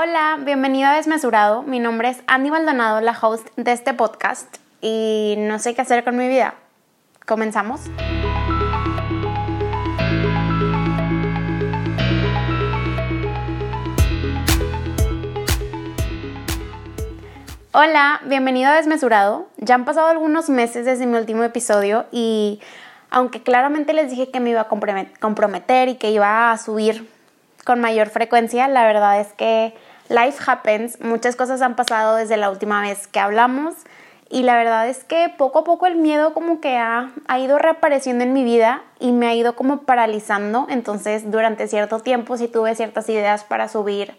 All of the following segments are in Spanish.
Hola, bienvenido a Desmesurado. Mi nombre es Andy Maldonado, la host de este podcast y no sé qué hacer con mi vida. ¿Comenzamos? Hola, bienvenido a Desmesurado. Ya han pasado algunos meses desde mi último episodio y aunque claramente les dije que me iba a comprometer y que iba a subir con mayor frecuencia, la verdad es que life happens, muchas cosas han pasado desde la última vez que hablamos y la verdad es que poco a poco el miedo como que ha, ido reapareciendo en mi vida y me ha ido como paralizando, entonces durante cierto tiempo sí tuve ciertas ideas para subir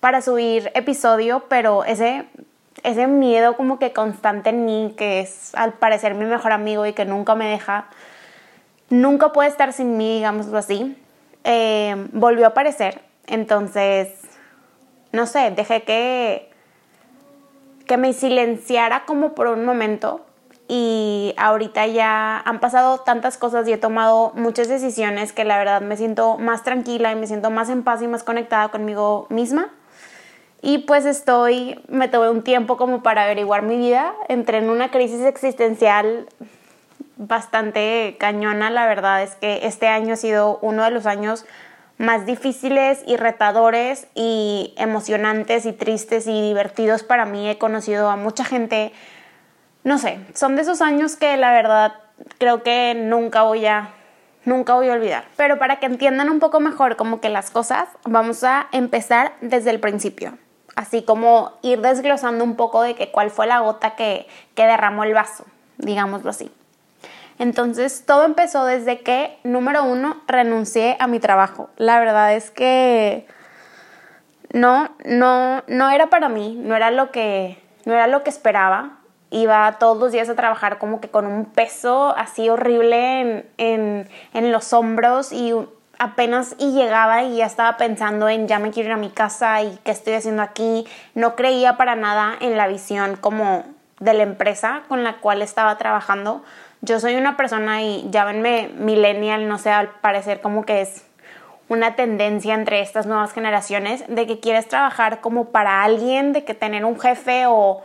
para subir episodio, pero ese ese miedo como que constante en mí, que es al parecer mi mejor amigo y que nunca me deja, nunca puede estar sin mí, digámoslo así, eh, volvió a aparecer. Entonces, no sé, dejé que, que me silenciara como por un momento y ahorita ya han pasado tantas cosas y he tomado muchas decisiones que la verdad me siento más tranquila y me siento más en paz y más conectada conmigo misma. Y pues estoy, me tomé un tiempo como para averiguar mi vida, entré en una crisis existencial bastante cañona, la verdad es que este año ha sido uno de los años más difíciles y retadores y emocionantes y tristes y divertidos para mí. He conocido a mucha gente, no sé, son de esos años que la verdad creo que nunca voy a nunca voy a olvidar. Pero para que entiendan un poco mejor como que las cosas, vamos a empezar desde el principio así como ir desglosando un poco de que cuál fue la gota que, que derramó el vaso, digámoslo así. Entonces todo empezó desde que, número uno, renuncié a mi trabajo. La verdad es que no, no, no era para mí, no era lo que, no era lo que esperaba. Iba todos los días a trabajar como que con un peso así horrible en, en, en los hombros y apenas y llegaba y ya estaba pensando en ya me quiero ir a mi casa y qué estoy haciendo aquí. No creía para nada en la visión como de la empresa con la cual estaba trabajando. Yo soy una persona y ya venme millennial, no sé, al parecer como que es una tendencia entre estas nuevas generaciones de que quieres trabajar como para alguien, de que tener un jefe o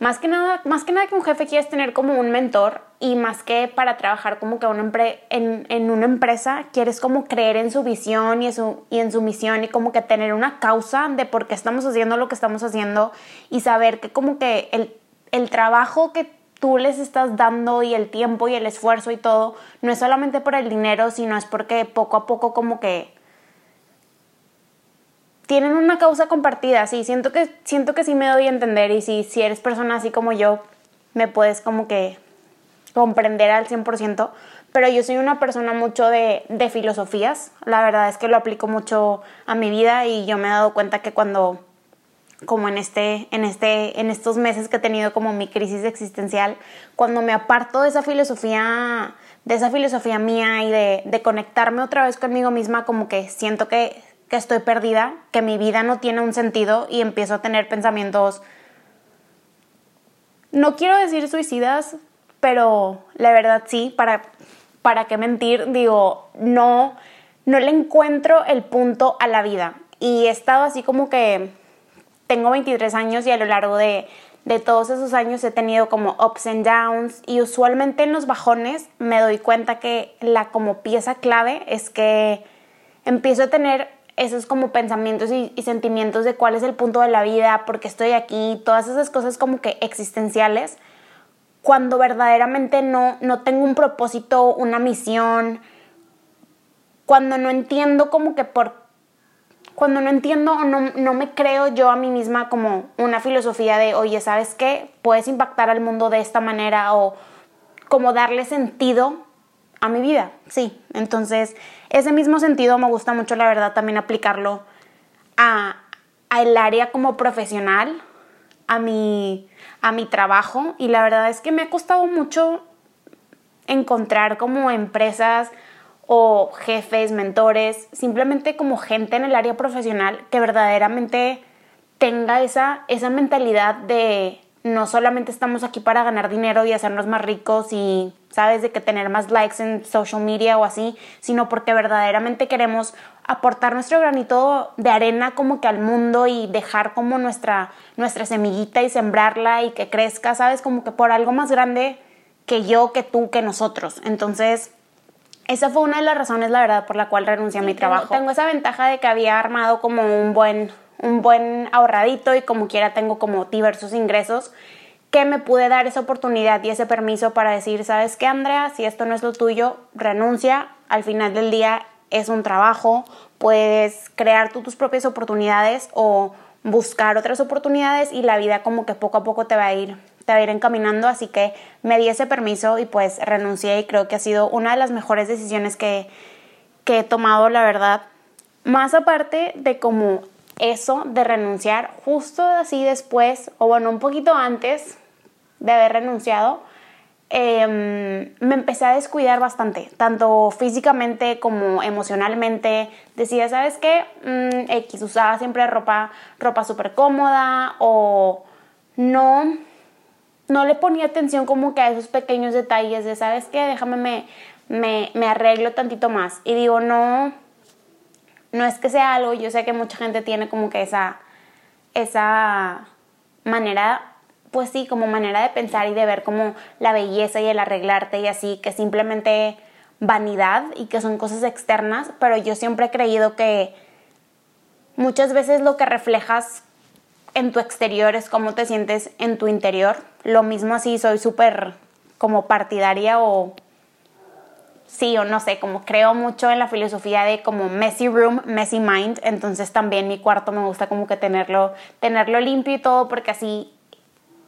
más que nada, más que nada que un jefe quieres tener como un mentor y más que para trabajar como que una en, en, una empresa, quieres como creer en su visión y en su, y en su misión y como que tener una causa de por qué estamos haciendo lo que estamos haciendo y saber que como que el, el trabajo que tú les estás dando y el tiempo y el esfuerzo y todo, no es solamente por el dinero, sino es porque poco a poco como que tienen una causa compartida, sí, siento que, siento que sí me doy a entender y si, si eres persona así como yo, me puedes como que comprender al 100%, pero yo soy una persona mucho de, de filosofías, la verdad es que lo aplico mucho a mi vida y yo me he dado cuenta que cuando como en este, en este, en estos meses que he tenido como mi crisis existencial, cuando me aparto de esa filosofía, de esa filosofía mía y de, conectarme otra vez conmigo misma, como que siento que que estoy perdida, que mi vida no tiene un sentido y empiezo a tener pensamientos, no quiero decir suicidas, pero la verdad sí, para, para qué mentir, digo, no, no le encuentro el punto a la vida. Y he estado así como que tengo 23 años y a lo largo de, de todos esos años he tenido como ups and downs y usualmente en los bajones me doy cuenta que la como pieza clave es que empiezo a tener esos como pensamientos y, sentimientos de cuál es el punto de la vida, por qué estoy aquí, todas esas cosas como que existenciales, cuando verdaderamente no, no tengo un propósito, una misión, cuando no entiendo como que por cuando no entiendo o no, no, me creo yo a mí misma como una filosofía de, oye, ¿sabes qué? Puedes impactar al mundo de esta manera o como darle sentido a mi vida, sí. Entonces, ese mismo sentido me gusta mucho, la verdad, también aplicarlo a, el área como profesional, a mi, a mi trabajo. Y la verdad es que me ha costado mucho encontrar como empresas o jefes, mentores, simplemente como gente en el área profesional que verdaderamente tenga esa, esa mentalidad de no solamente estamos aquí para ganar dinero y hacernos más ricos y, sabes, de que tener más likes en social media o así, sino porque verdaderamente queremos aportar nuestro granito de arena como que al mundo y dejar como nuestra, nuestra semillita y sembrarla y que crezca, ¿sabes? Como que por algo más grande que yo, que tú, que nosotros. Entonces, esa fue una de las razones, la verdad, por la cual renuncié a mi trabajo. Tengo, esa ventaja de que había armado como un buen, un buen ahorradito y como quiera tengo como diversos ingresos que me pude dar esa oportunidad y ese permiso para decir, ¿sabes qué, Andrea? Si esto no es lo tuyo, renuncia. Al final del día es un trabajo, puedes crear tú tus propias oportunidades o buscar otras oportunidades y la vida como que poco a poco te va a ir te ir encaminando, así que me di ese permiso y pues renuncié y creo que ha sido una de las mejores decisiones que, que he tomado, la verdad. Más aparte de como eso de renunciar, justo así después, o bueno, un poquito antes de haber renunciado, Em, me empecé a descuidar bastante, tanto físicamente como emocionalmente. Decía, ¿sabes qué? Mm, X usaba siempre ropa, ropa súper cómoda o no, no le ponía atención como que a esos pequeños detalles de, ¿sabes qué? Déjame, me, me, me arreglo tantito más. Y digo, no, no es que sea algo, yo sé que mucha gente tiene como que esa, esa manera pues sí, como manera de pensar y de ver como la belleza y el arreglarte y así, que simplemente vanidad y que son cosas externas, pero yo siempre he creído que muchas veces lo que reflejas en tu exterior es cómo te sientes en tu interior. Lo mismo así, soy súper como partidaria o sí o no sé, como creo mucho en la filosofía de como messy room, messy mind, entonces también mi cuarto me gusta como que tenerlo, tenerlo limpio y todo porque así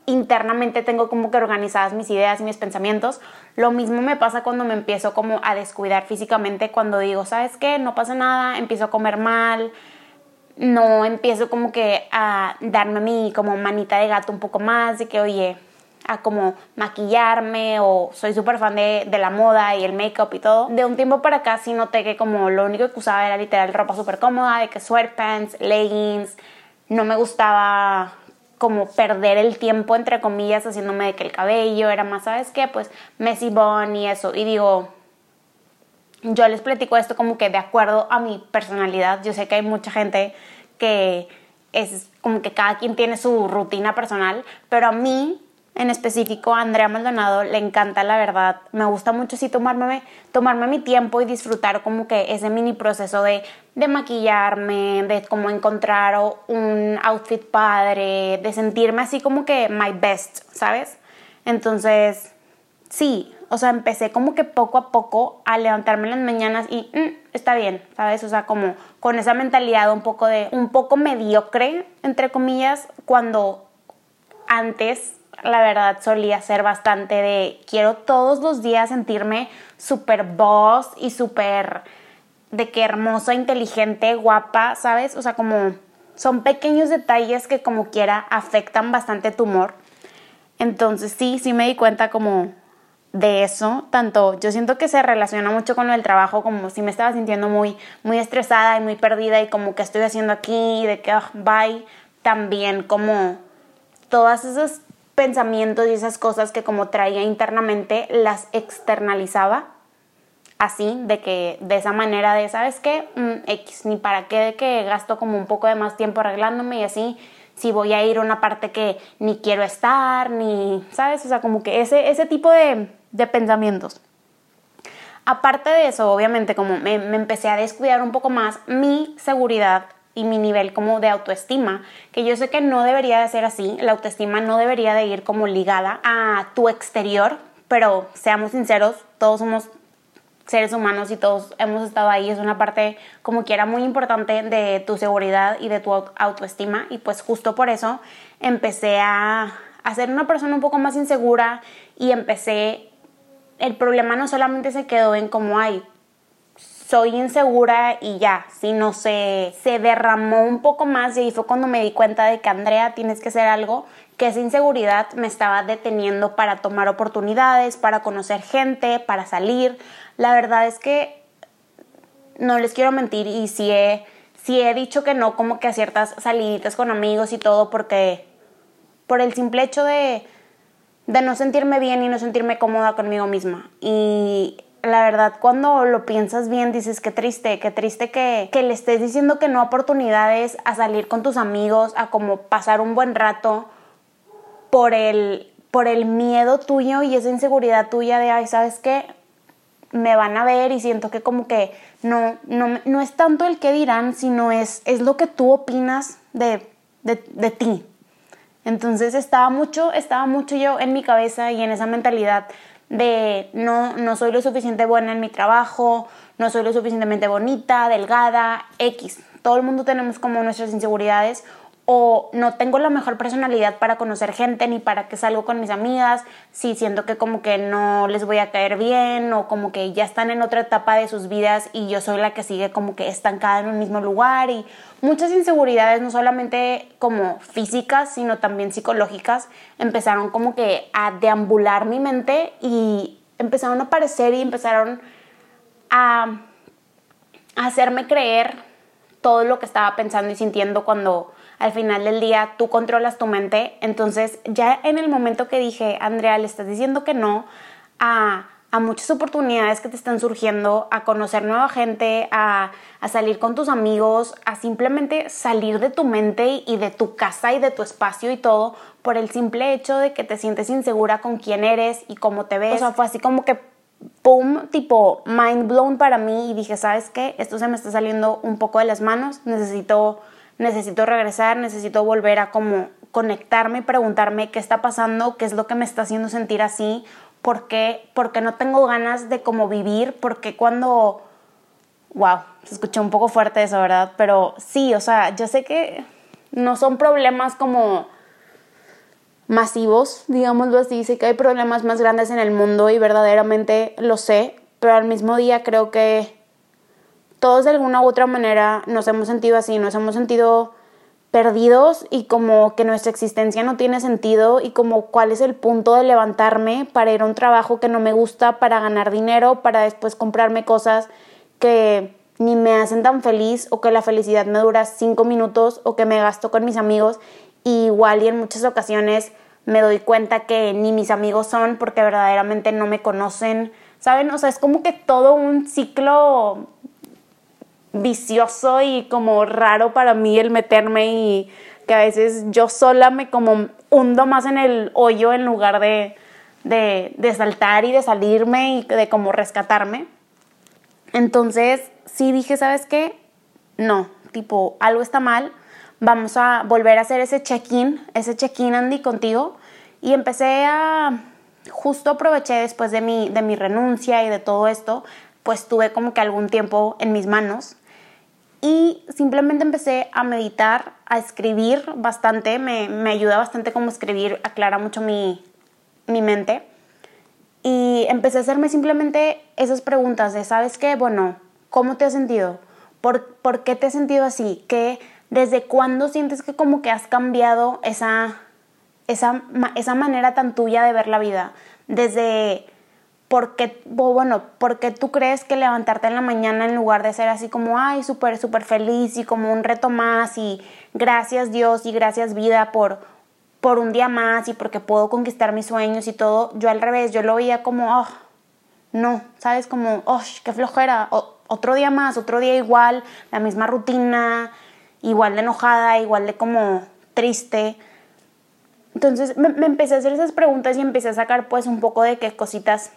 internamente tengo como que organizadas mis ideas y mis pensamientos. Lo mismo me pasa cuando me empiezo como a descuidar físicamente, cuando digo, ¿sabes qué? No pasa nada, empiezo a comer mal, no empiezo como que a darme mí como manita de gato un poco más, de que, oye, a como maquillarme o soy súper fan de, de, la moda y el make-up y todo. De un tiempo para acá sí noté que como lo único que usaba era literal ropa súper cómoda, de que sweatpants, leggings, no me gustaba como perder el tiempo, entre comillas, haciéndome de que el cabello era más, ¿sabes qué? Pues Messi Bone y eso. Y digo, yo les platico esto como que de acuerdo a mi personalidad. Yo sé que hay mucha gente que es como que cada quien tiene su rutina personal, pero a mí en específico a Andrea Maldonado le encanta la verdad. Me gusta mucho sí tomarme, tomarme mi tiempo y disfrutar como que ese mini proceso de, de maquillarme, de como encontrar un outfit padre, de sentirme así como que my best, ¿sabes? Entonces, sí, o sea, empecé como que poco a poco a levantarme las mañanas y mm, está bien, ¿sabes? O sea, como con esa mentalidad un poco de, un poco mediocre, entre comillas, cuando antes la verdad solía ser bastante de quiero todos los días sentirme súper boss y súper de que hermosa, inteligente, guapa, ¿sabes? O sea, como son pequeños detalles que como quiera afectan bastante tu humor. Entonces sí, sí me di cuenta como de eso, tanto yo siento que se relaciona mucho con el trabajo, como si me estaba sintiendo muy, muy estresada y muy perdida y como que estoy haciendo aquí, de que ah, bye, también como todas esas pensamientos y esas cosas que como traía internamente las externalizaba así, de que de esa manera de, ¿sabes qué? Mm, X, ni para qué de que gasto como un poco de más tiempo arreglándome y así, si voy a ir a una parte que ni quiero estar, ni, ¿sabes? O sea, como que ese, ese tipo de, de pensamientos. Aparte de eso, obviamente, como me, empecé a descuidar un poco más, mi seguridad y mi nivel como de autoestima, que yo sé que no debería de ser así, la autoestima no debería de ir como ligada a tu exterior, pero seamos sinceros, todos somos seres humanos y todos hemos estado ahí, es una parte como quiera muy importante de tu seguridad y de tu autoestima y pues justo por eso empecé a, a ser una persona un poco más insegura y empecé, el problema no solamente se quedó en cómo hay, soy insegura y ya, sino se, se derramó un poco más y ahí fue cuando me di cuenta de que Andrea tienes que hacer algo, que esa inseguridad me estaba deteniendo para tomar oportunidades, para conocer gente, para salir. La verdad es que no les quiero mentir y si he, si he dicho que no como que a ciertas saliditas con amigos y todo porque por el simple hecho de, de no sentirme bien y no sentirme cómoda conmigo misma. Y la verdad, cuando lo piensas bien, dices qué triste, qué triste que, que le estés diciendo que no oportunidades, a salir con tus amigos, a como pasar un buen rato por el, por el miedo tuyo y esa inseguridad tuya de, ay, ¿sabes qué? Me van a ver y siento que como que no, no, no es tanto el que dirán, sino es, es lo que tú opinas de, de, de ti. Entonces estaba mucho, estaba mucho yo en mi cabeza y en esa mentalidad de no, no soy lo suficiente buena en mi trabajo, no soy lo suficientemente bonita, delgada, X. Todo el mundo tenemos como nuestras inseguridades o no tengo la mejor personalidad para conocer gente ni para que salgo con mis amigas, si siento que como que no les voy a caer bien o como que ya están en otra etapa de sus vidas y yo soy la que sigue como que estancada en un mismo lugar y muchas inseguridades no solamente como físicas sino también psicológicas empezaron como que a deambular mi mente y empezaron a aparecer y empezaron a, a hacerme creer todo lo que estaba pensando y sintiendo cuando al final del día tú controlas tu mente. Entonces ya en el momento que dije, Andrea, le estás diciendo que no a, a muchas oportunidades que te están surgiendo, a conocer nueva gente, a, a, salir con tus amigos, a simplemente salir de tu mente y de tu casa y de tu espacio y todo por el simple hecho de que te sientes insegura con quién eres y cómo te ves. O sea, fue así como que pum, tipo mind blown para mí y dije, ¿sabes qué? Esto se me está saliendo un poco de las manos, necesito necesito regresar, necesito volver a como conectarme y preguntarme qué está pasando, qué es lo que me está haciendo sentir así, por qué, porque no tengo ganas de como vivir, porque cuando, wow, se escuchó un poco fuerte eso, ¿verdad? Pero sí, o sea, yo sé que no son problemas como masivos, digámoslo así, sé que hay problemas más grandes en el mundo y verdaderamente lo sé, pero al mismo día creo que todos de alguna u otra manera nos hemos sentido así, nos hemos sentido perdidos y como que nuestra existencia no tiene sentido y como cuál es el punto de levantarme para ir a un trabajo que no me gusta, para ganar dinero, para después comprarme cosas que ni me hacen tan feliz o que la felicidad me dura cinco minutos o que me gasto con mis amigos y igual y en muchas ocasiones me doy cuenta que ni mis amigos son porque verdaderamente no me conocen, ¿saben? O sea, es como que todo un ciclo vicioso y como raro para mí el meterme y que a veces yo sola me como hundo más en el hoyo en lugar de, de, saltar y de salirme y de como rescatarme. Entonces sí dije, ¿sabes qué? No, tipo, algo está mal, vamos a volver a hacer ese check-in, ese check-in Andy contigo y empecé a, justo aproveché después de mi, de mi renuncia y de todo esto, pues tuve como que algún tiempo en mis manos y simplemente empecé a meditar, a escribir bastante, me, me ayuda bastante como escribir, aclara mucho mi, mi mente. Y empecé a hacerme simplemente esas preguntas de, ¿sabes qué? Bueno, ¿cómo te has sentido? ¿Por, ¿por qué te has sentido así? ¿Qué, ¿Desde cuándo sientes que como que has cambiado esa, esa, esa manera tan tuya de ver la vida? Desde ¿por qué, bueno, porque tú crees que levantarte en la mañana en lugar de ser así como, ay, súper, súper feliz y como un reto más y gracias Dios y gracias vida por, por un día más y porque puedo conquistar mis sueños y todo, yo al revés, yo lo veía como, oh, no, ¿sabes? Como, oh, qué flojera, otro día más, otro día igual, la misma rutina, igual de enojada, igual de como triste. Entonces me, me empecé a hacer esas preguntas y empecé a sacar pues un poco de qué cositas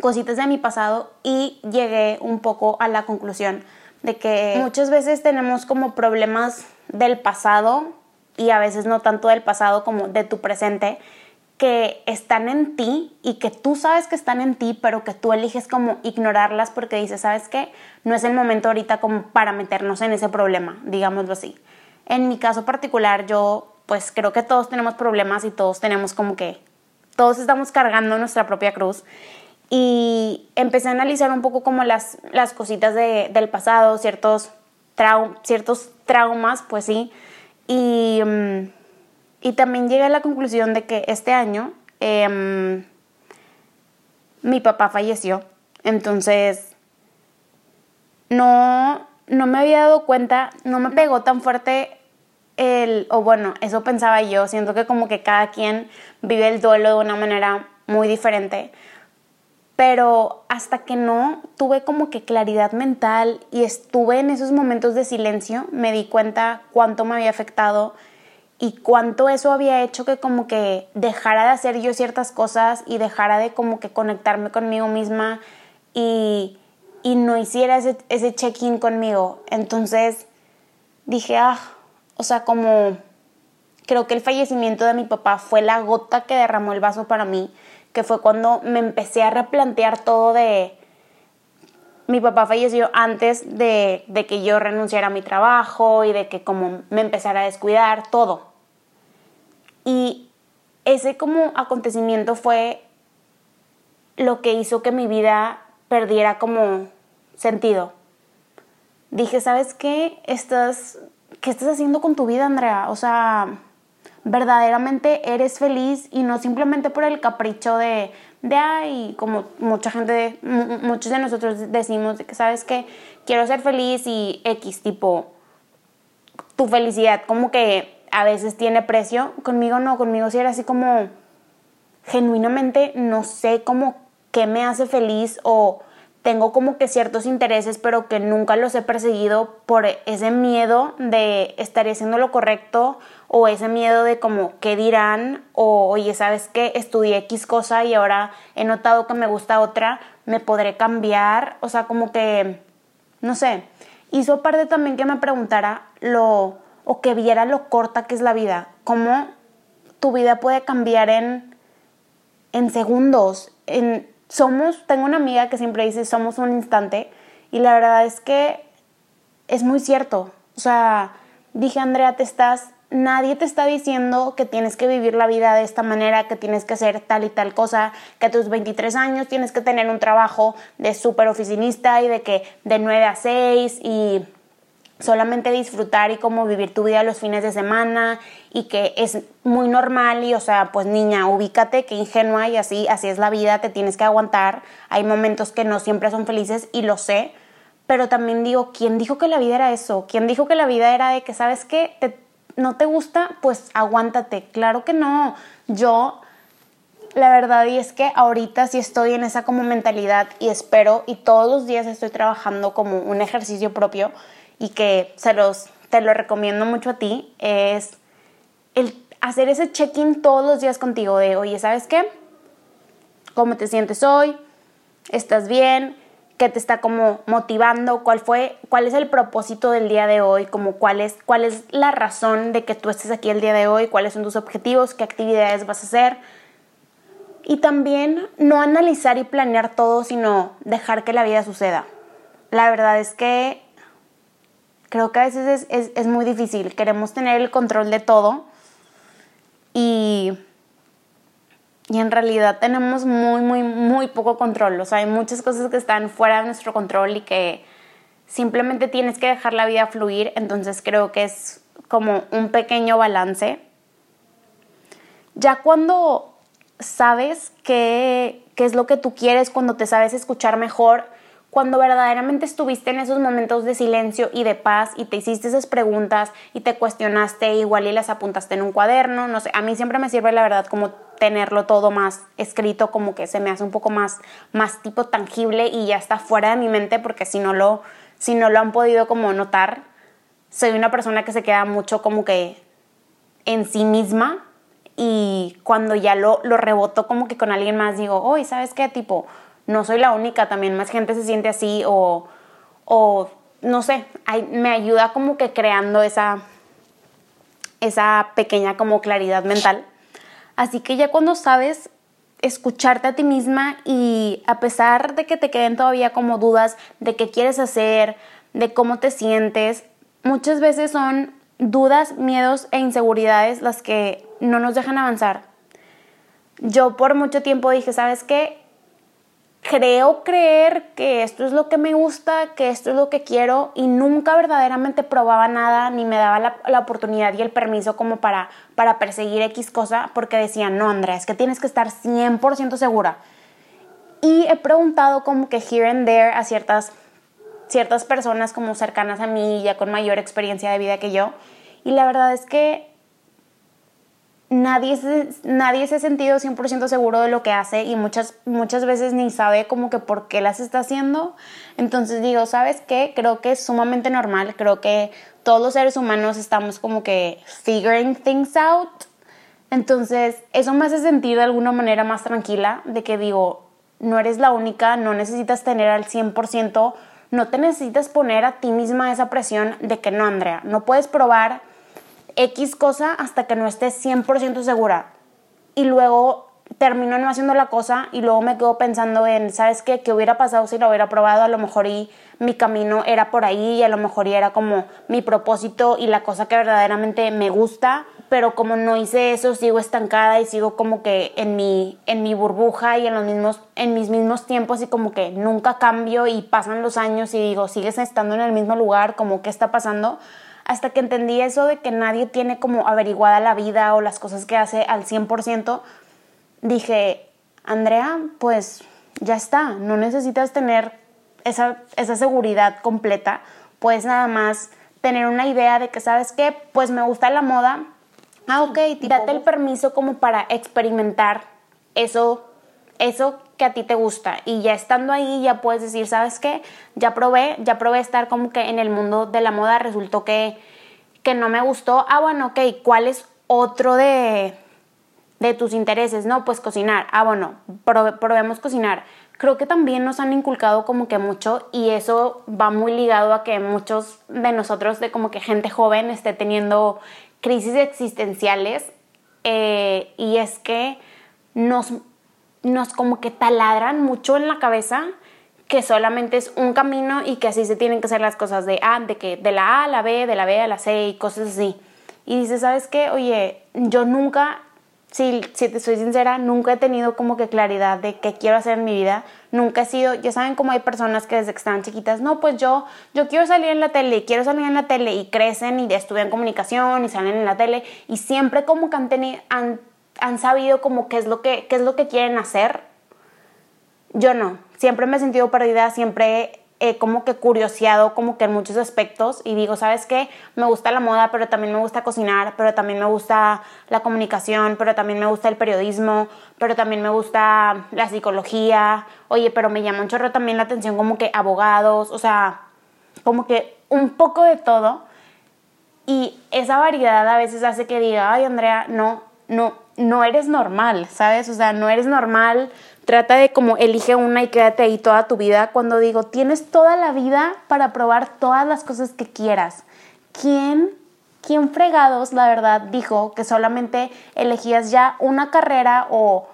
cositas de mi pasado y llegué un poco a la conclusión de que muchas veces tenemos como problemas del pasado y a veces no tanto del pasado como de tu presente que están en ti y que tú sabes que están en ti, pero que tú eliges como ignorarlas porque dices, ¿sabes qué? No es el momento ahorita como para meternos en ese problema, digámoslo así. En mi caso particular, yo pues creo que todos tenemos problemas y todos tenemos como que, todos estamos cargando nuestra propia cruz y empecé a analizar un poco como las, las cositas de, del pasado, ciertos, ciertos traumas, pues sí, y, mm, y, también llegué a la conclusión de que este año em, mi papá falleció, entonces no, no me había dado cuenta, no me pegó tan fuerte el, o bueno, eso pensaba yo, siento que como que cada quien vive el duelo de una manera muy diferente pero hasta que no tuve como que claridad mental y estuve en esos momentos de silencio, me di cuenta cuánto me había afectado y cuánto eso había hecho que como que dejara de hacer yo ciertas cosas y dejara de como que conectarme conmigo misma y, y no hiciera ese, ese check-in conmigo. Entonces dije, ah, o sea, como creo que el fallecimiento de mi papá fue la gota que derramó el vaso para mí que fue cuando me empecé a replantear todo de... Mi papá falleció antes de, de que yo renunciara a mi trabajo y de que como me empezara a descuidar, todo. Y ese como acontecimiento fue lo que hizo que mi vida perdiera como sentido. Dije, ¿sabes qué? Estás, ¿Qué estás haciendo con tu vida, Andrea? O sea, verdaderamente eres feliz y no simplemente por el capricho de, de ay, como mucha gente, muchos de nosotros decimos de que sabes que quiero ser feliz y X, tipo, tu felicidad como que a veces tiene precio. Conmigo no, conmigo sí era así como genuinamente no sé cómo qué me hace feliz o tengo como que ciertos intereses, pero que nunca los he perseguido por ese miedo de estar haciendo lo correcto o ese miedo de como qué dirán o oye, ¿sabes qué? Estudié X cosa y ahora he notado que me gusta otra, me podré cambiar, o sea, como que, no sé, hizo parte también que me preguntara lo, o que viera lo corta que es la vida, cómo tu vida puede cambiar en, en segundos, en somos, tengo una amiga que siempre dice somos un instante y la verdad es que es muy cierto. O sea, dije Andrea, te estás, nadie te está diciendo que tienes que vivir la vida de esta manera, que tienes que hacer tal y tal cosa, que a tus 23 años tienes que tener un trabajo de súper oficinista y de que de 9 a 6 y solamente disfrutar y como vivir tu vida los fines de semana y que es muy normal y o sea, pues niña, ubícate, que ingenua y así, así es la vida, te tienes que aguantar, hay momentos que no siempre son felices y lo sé, pero también digo, ¿quién dijo que la vida era eso? ¿Quién dijo que la vida era de que, ¿sabes qué? no te gusta, pues aguántate, claro que no, yo... La verdad y es que ahorita sí estoy en esa como mentalidad y espero y todos los días estoy trabajando como un ejercicio propio y que se los, te lo recomiendo mucho a ti, es el hacer ese check-in todos los días contigo de, oye, ¿sabes qué? ¿Cómo te sientes hoy? ¿Estás bien? ¿Qué te está como motivando? ¿Cuál fue, cuál es el propósito del día de hoy? Como cuál es, cuál es la razón de que tú estés aquí el día de hoy? ¿Cuáles son tus objetivos? ¿Qué actividades vas a hacer? Y también no analizar y planear todo, sino dejar que la vida suceda. La verdad es que Creo que a veces es, muy difícil. Queremos tener el control de todo y, y en realidad tenemos muy, muy, muy poco control. O sea, hay muchas cosas que están fuera de nuestro control y que simplemente tienes que dejar la vida fluir. Entonces creo que es como un pequeño balance. Ya cuando sabes qué, qué es lo que tú quieres, cuando te sabes escuchar mejor, cuando verdaderamente estuviste en esos momentos de silencio y de paz y te hiciste esas preguntas y te cuestionaste igual y las apuntaste en un cuaderno, no sé, a mí siempre me sirve la verdad como tenerlo todo más escrito, como que se me hace un poco más, más tipo tangible y ya está fuera de mi mente porque si no lo, si no lo han podido como notar, soy una persona que se queda mucho como que en sí misma y cuando ya lo, lo reboto como que con alguien más digo, oye, ¿sabes qué? Tipo, no soy la única, también más gente se siente así o, o no sé, me ayuda como que creando esa, esa pequeña como claridad mental. Así que ya cuando sabes escucharte a ti misma y a pesar de que te queden todavía como dudas de qué quieres hacer, de cómo te sientes, muchas veces son dudas, miedos e inseguridades las que no nos dejan avanzar. Yo por mucho tiempo dije, ¿sabes qué? Creo creer que esto es lo que me gusta, que esto es lo que quiero y nunca verdaderamente probaba nada ni me daba la, oportunidad y el permiso como para, para perseguir X cosa porque decía, no Andrea, es que tienes que estar 100% segura. Y he preguntado como que here and there a ciertas, ciertas personas como cercanas a mí, ya con mayor experiencia de vida que yo, y la verdad es que nadie se, nadie se ha sentido 100% seguro de lo que hace y muchas, muchas veces ni sabe como que por qué las está haciendo. Entonces digo, ¿sabes qué? Creo que es sumamente normal, creo que todos los seres humanos estamos como que figuring things out. Entonces, eso me hace sentir de alguna manera más tranquila de que digo, no eres la única, no necesitas tener al 100%, no te necesitas poner a ti misma esa presión de que no, Andrea, no puedes probar X cosa hasta que no estés 100% segura. Y luego termino no haciendo la cosa y luego me quedo pensando en, ¿sabes qué? ¿Qué hubiera pasado si lo hubiera probado? A lo mejor y mi camino era por ahí y a lo mejor y era como mi propósito y la cosa que verdaderamente me gusta, pero como no hice eso, sigo estancada y sigo como que en mi, en mi burbuja y en, los mismos, en mis mismos tiempos y como que nunca cambio y pasan los años y digo, sigues estando en el mismo lugar, como qué está pasando hasta que entendí eso de que nadie tiene como averiguada la vida o las cosas que hace al 100%, dije, Andrea, pues ya está, no necesitas tener esa, esa seguridad completa, puedes nada más tener una idea de que, ¿sabes qué? Pues me gusta la moda. Ah, ok, date el permiso como para experimentar eso, eso que a ti te gusta. Y ya estando ahí, ya puedes decir, ¿sabes qué? Ya probé, ya probé estar como que en el mundo de la moda, resultó que, que no me gustó. Ah, bueno, ok, ¿cuál es otro de, de tus intereses? No, pues cocinar. Ah, bueno, probemos cocinar. Creo que también nos han inculcado como que mucho y eso va muy ligado a que muchos de nosotros, de como que gente joven, esté teniendo crisis existenciales. Eh, y es que nos nos como que taladran mucho en la cabeza que solamente es un camino y que así se tienen que hacer las cosas de A, de que de la A a la B, de la B a la C y cosas así. Y dices, ¿sabes qué? Oye, yo nunca, si, si te soy sincera, nunca he tenido como que claridad de qué quiero hacer en mi vida. Nunca he sido, ya saben cómo hay personas que desde que están chiquitas, no, pues yo, yo quiero salir en la tele, quiero salir en la tele y crecen y estudian comunicación y salen en la tele y siempre como que han, tenido, han sabido como qué es lo que, qué es lo que quieren hacer. Yo no, siempre me he sentido perdida, siempre he como que curioseado como que en muchos aspectos y digo, ¿sabes qué? Me gusta la moda, pero también me gusta cocinar, pero también me gusta la comunicación, pero también me gusta el periodismo, pero también me gusta la psicología. Oye, pero me llama un chorro también la atención como que abogados, o sea, como que un poco de todo. Y esa variedad a veces hace que diga, ay Andrea, no, no, no eres normal, ¿sabes? O sea, no eres normal. Trata de como elige una y quédate ahí toda tu vida. Cuando digo, tienes toda la vida para probar todas las cosas que quieras. ¿Quién, quién fregados, la verdad, dijo que solamente elegías ya una carrera o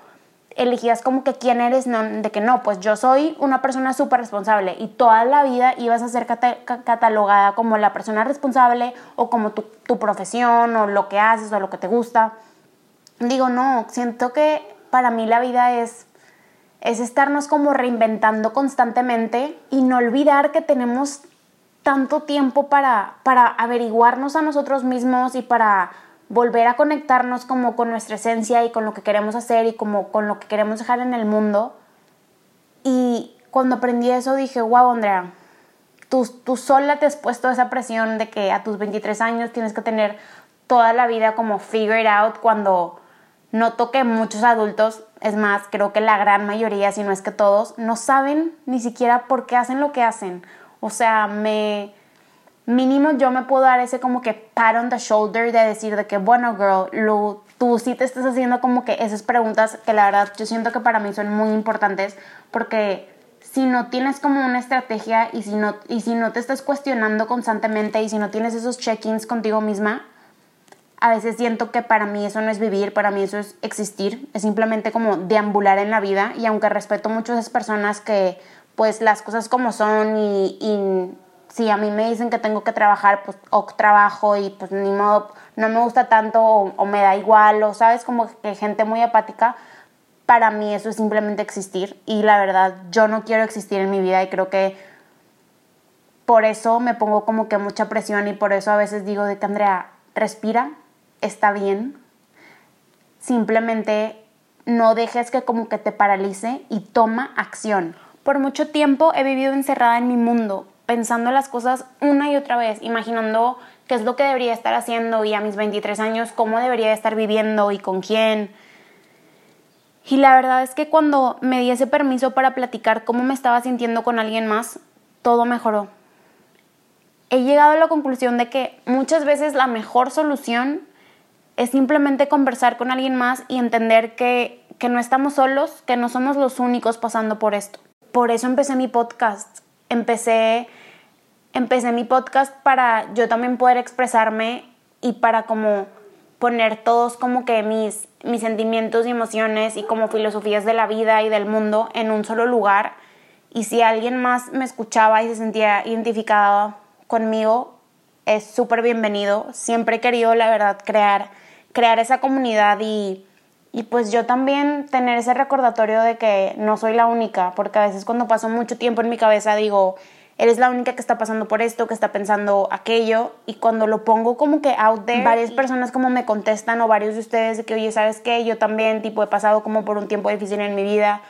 elegías como que quién eres, no, de que no, pues yo soy una persona súper responsable y toda la vida ibas a ser catalogada como la persona responsable o como tu, tu profesión o lo que haces o lo que te gusta digo, no, siento que para mí la vida es, es estarnos como reinventando constantemente y no olvidar que tenemos tanto tiempo para, para averiguarnos a nosotros mismos y para volver a conectarnos como con nuestra esencia y con lo que queremos hacer y como con lo que queremos dejar en el mundo. Y cuando aprendí eso dije, wow, Andrea, tú, tú sola te has puesto esa presión de que a tus 23 años tienes que tener toda la vida como figure out cuando Noto que muchos adultos, es más, creo que la gran mayoría, si no es que todos, no saben ni siquiera por qué hacen lo que hacen. O sea, me mínimo yo me puedo dar ese como que pat on the shoulder de decir de que, bueno, girl, lo, tú sí te estás haciendo como que esas preguntas que la verdad yo siento que para mí son muy importantes porque si no tienes como una estrategia y si no, y si no te estás cuestionando constantemente y si no tienes esos check-ins contigo misma, a veces siento que para mí eso no es vivir, para mí eso es existir, es simplemente como deambular en la vida y aunque respeto mucho a esas personas que pues las cosas como son y, si a mí me dicen que tengo que trabajar, pues o trabajo y pues ni modo, no me gusta tanto o, me da igual o sabes como que gente muy apática, para mí eso es simplemente existir y la verdad yo no quiero existir en mi vida y creo que por eso me pongo como que mucha presión y por eso a veces digo de que Andrea, respira, está bien. Simplemente no dejes que como que te paralice y toma acción. Por mucho tiempo he vivido encerrada en mi mundo, pensando las cosas una y otra vez, imaginando qué es lo que debería estar haciendo y a mis 23 años cómo debería estar viviendo y con quién. Y la verdad es que cuando me di ese permiso para platicar cómo me estaba sintiendo con alguien más, todo mejoró. He llegado a la conclusión de que muchas veces la mejor solución es simplemente conversar con alguien más y entender que, que no estamos solos, que no somos los únicos pasando por esto. Por eso empecé mi podcast. Empecé empecé mi podcast para yo también poder expresarme y para como poner todos como que mis, mis sentimientos y emociones y como filosofías de la vida y del mundo en un solo lugar. Y si alguien más me escuchaba y se sentía identificado conmigo, es súper bienvenido. Siempre he querido, la verdad, crear, crear esa comunidad y, y pues yo también tener ese recordatorio de que no soy la única, porque a veces cuando paso mucho tiempo en mi cabeza digo, eres la única que está pasando por esto, que está pensando aquello, y cuando lo pongo como que out there, varias personas como me contestan o varios de ustedes de que, oye, ¿sabes qué? Yo también, tipo, he pasado como por un tiempo difícil en mi vida.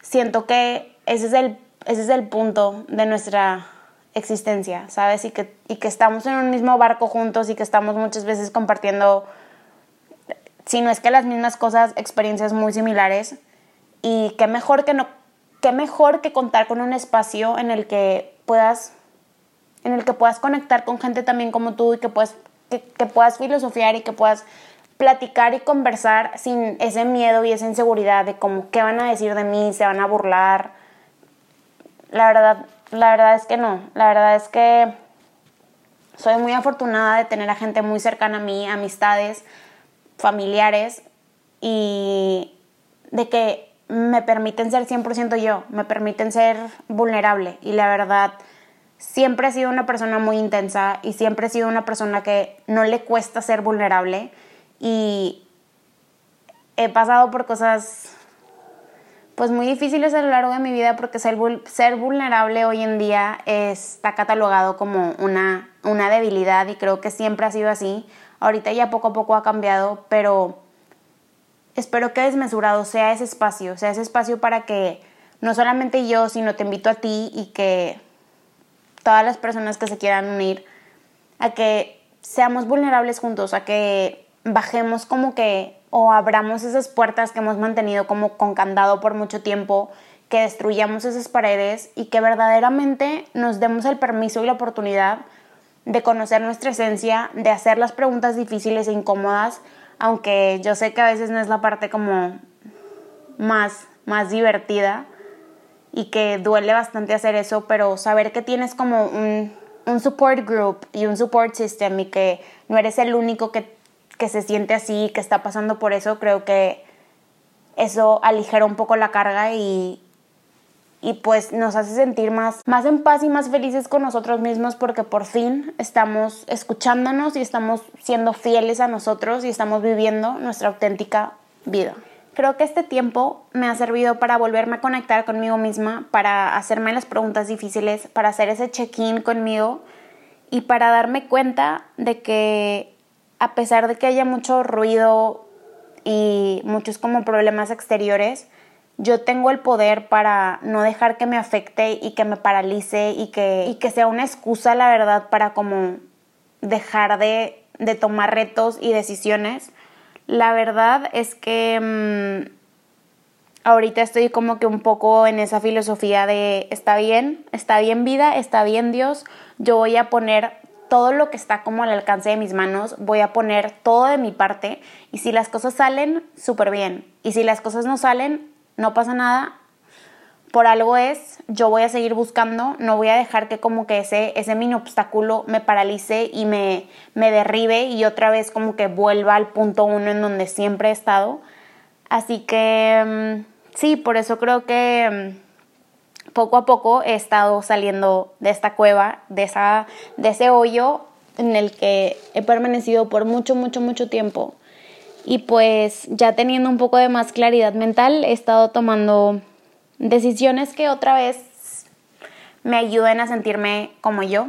Siento que ese es el, ese es el punto de nuestra existencia, ¿sabes? Y que, y que estamos en un mismo barco juntos y que estamos muchas veces compartiendo, si no es que las mismas cosas, experiencias muy similares. Y qué mejor que no qué mejor que contar con un espacio en el que puedas, en el que puedas conectar con gente también como tú y que puedas, que, puedas filosofiar y que puedas platicar y conversar sin ese miedo y esa inseguridad de como qué van a decir de mí, se van a burlar. La verdad, la verdad es que no. La verdad es que soy muy afortunada de tener a gente muy cercana a mí, amistades, familiares y de que me permiten ser 100% yo, me permiten ser vulnerable. Y la verdad siempre he sido una persona muy intensa y siempre he sido una persona que no le cuesta ser vulnerable. Y he pasado por cosas pues muy difíciles a lo largo de mi vida porque ser, ser vulnerable hoy en día está catalogado como una, una debilidad y creo que siempre ha sido así. Ahorita ya poco a poco ha cambiado, pero espero que desmesurado sea ese espacio, sea ese espacio para que no solamente yo, sino te invito a ti y que todas las personas que se quieran unir, a que seamos vulnerables juntos, a que bajemos como que o abramos esas puertas que hemos mantenido como con candado por mucho tiempo, que destruyamos esas paredes y que verdaderamente nos demos el permiso y la oportunidad de conocer nuestra esencia, de hacer las preguntas difíciles e incómodas, aunque yo sé que a veces no es la parte como más, más divertida y que duele bastante hacer eso, pero saber que tienes como un, un support group y un support system y que no eres el único que, que se siente así, que está pasando por eso, creo que eso aligera un poco la carga y, y pues nos hace sentir más, más en paz y más felices con nosotros mismos porque por fin estamos escuchándonos y estamos siendo fieles a nosotros y estamos viviendo nuestra auténtica vida. Creo que este tiempo me ha servido para volverme a conectar conmigo misma, para hacerme las preguntas difíciles, para hacer ese check-in conmigo y para darme cuenta de que a pesar de que haya mucho ruido y muchos como problemas exteriores, yo tengo el poder para no dejar que me afecte y que me paralice y que, y que sea una excusa, la verdad, para como dejar de, de tomar retos y decisiones. La verdad es que mm, ahorita estoy como que un poco en esa filosofía de está bien, está bien vida, está bien Dios, yo voy a poner todo lo que está como al alcance de mis manos, voy a poner todo de mi parte y si las cosas salen, súper bien. Y si las cosas no salen, no pasa nada, por algo es, yo voy a seguir buscando, no voy a dejar que como que ese, ese mini obstáculo me paralice y me, me derribe y otra vez como que vuelva al punto uno en donde siempre he estado. Así que mm, sí, por eso creo que mm, poco a poco he estado saliendo de esta cueva, de, esa, de ese hoyo en el que he permanecido por mucho, mucho, mucho tiempo y pues ya teniendo un poco de más claridad mental, he estado tomando decisiones que otra vez me ayuden a sentirme como yo.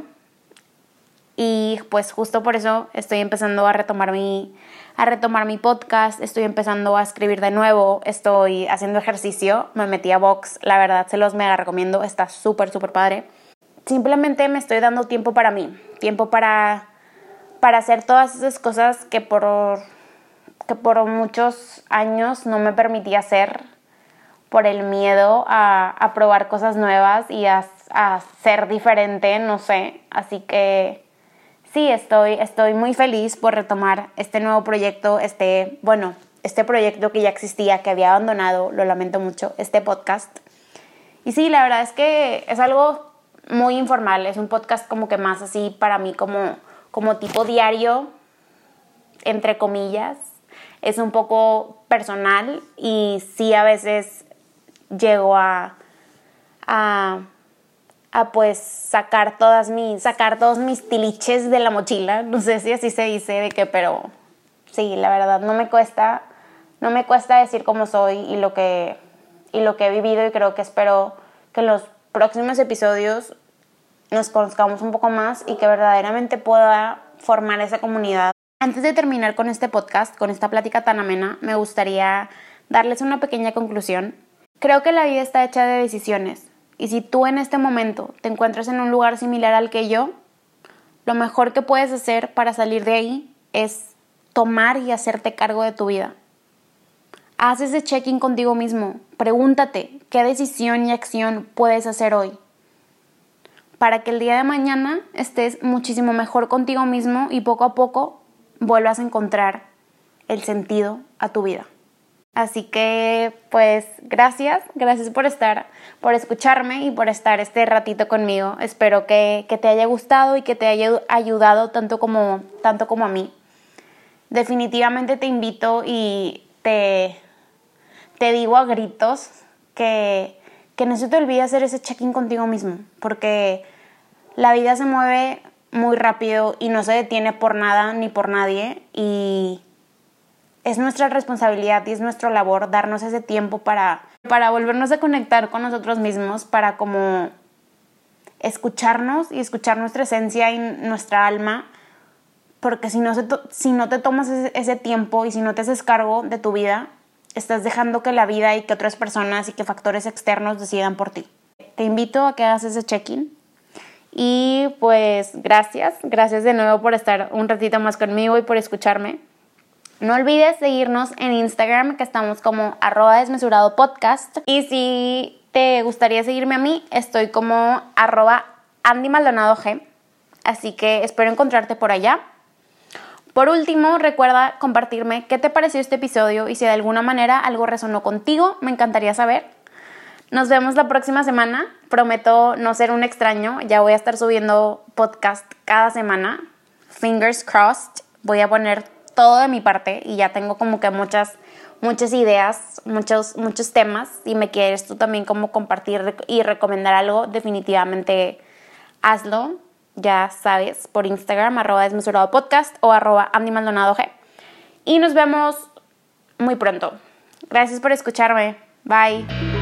Y pues justo por eso estoy empezando a retomar mi a retomar mi podcast, estoy empezando a escribir de nuevo, estoy haciendo ejercicio, me metí a box, la verdad se los mega recomiendo, está súper súper padre. Simplemente me estoy dando tiempo para mí, tiempo para para hacer todas esas cosas que por, que por muchos años no me permitía hacer por el miedo a, probar cosas nuevas y a, a, ser diferente, no sé. Así que sí, estoy, estoy muy feliz por retomar este nuevo proyecto, este, bueno, este proyecto que ya existía, que había abandonado, lo lamento mucho, este podcast. Y sí, la verdad es que es algo muy informal, es un podcast como que más así para mí como como tipo diario, entre comillas. Es un poco personal y sí a veces llego a, a, a pues sacar todas mis, sacar todos mis tiliches de la mochila. No sé si así se dice de que, pero sí, la verdad no me cuesta, no me cuesta decir cómo soy y lo que, y lo que he vivido y creo que espero que en los próximos episodios nos conozcamos un poco más y que verdaderamente pueda formar esa comunidad. Antes de terminar con este podcast, con esta plática tan amena, me gustaría darles una pequeña conclusión. Creo que la vida está hecha de decisiones y si tú en este momento te encuentras en un lugar similar al que yo, lo mejor que puedes hacer para salir de ahí es tomar y hacerte cargo de tu vida. Haz ese check-in contigo mismo. Pregúntate qué decisión y acción puedes hacer hoy para que el día de mañana estés muchísimo mejor contigo mismo y poco a poco vuelvas a encontrar el sentido a tu vida. Así que pues gracias, gracias por estar, por escucharme y por estar este ratito conmigo. Espero que, te haya gustado y que te haya ayudado tanto como, tanto como a mí. Definitivamente te invito y te, te digo a gritos que que no se te olvide hacer ese check-in contigo mismo, porque la vida se mueve muy rápido y no se detiene por nada ni por nadie y es nuestra responsabilidad y es nuestra labor darnos ese tiempo para, para volvernos a conectar con nosotros mismos, para como escucharnos y escuchar nuestra esencia y nuestra alma, porque si no, si no te tomas ese, ese tiempo y si no te haces cargo de tu vida, estás dejando que la vida y que otras personas y que factores externos decidan por ti. Te invito a que hagas ese check-in y pues gracias, gracias de nuevo por estar un ratito más conmigo y por escucharme. No olvides seguirnos en Instagram que estamos como arroba desmesurado podcast y si te gustaría seguirme a mí estoy como arroba Andy Maldonado G. Así que espero encontrarte por allá. Por último, recuerda compartirme qué te pareció este episodio y si de alguna manera algo resonó contigo, me encantaría saber. Nos vemos la próxima semana. Prometo no ser un extraño. Ya voy a estar subiendo podcast cada semana. Fingers crossed. Voy a poner todo de mi parte y ya tengo como que muchas muchas ideas, muchos muchos temas y me quieres tú también como compartir y recomendar algo, definitivamente hazlo ya sabes, por Instagram, arroba desmesurado podcast o arroba Andy Maldonado G. Y nos vemos muy pronto. Gracias por escucharme. Bye.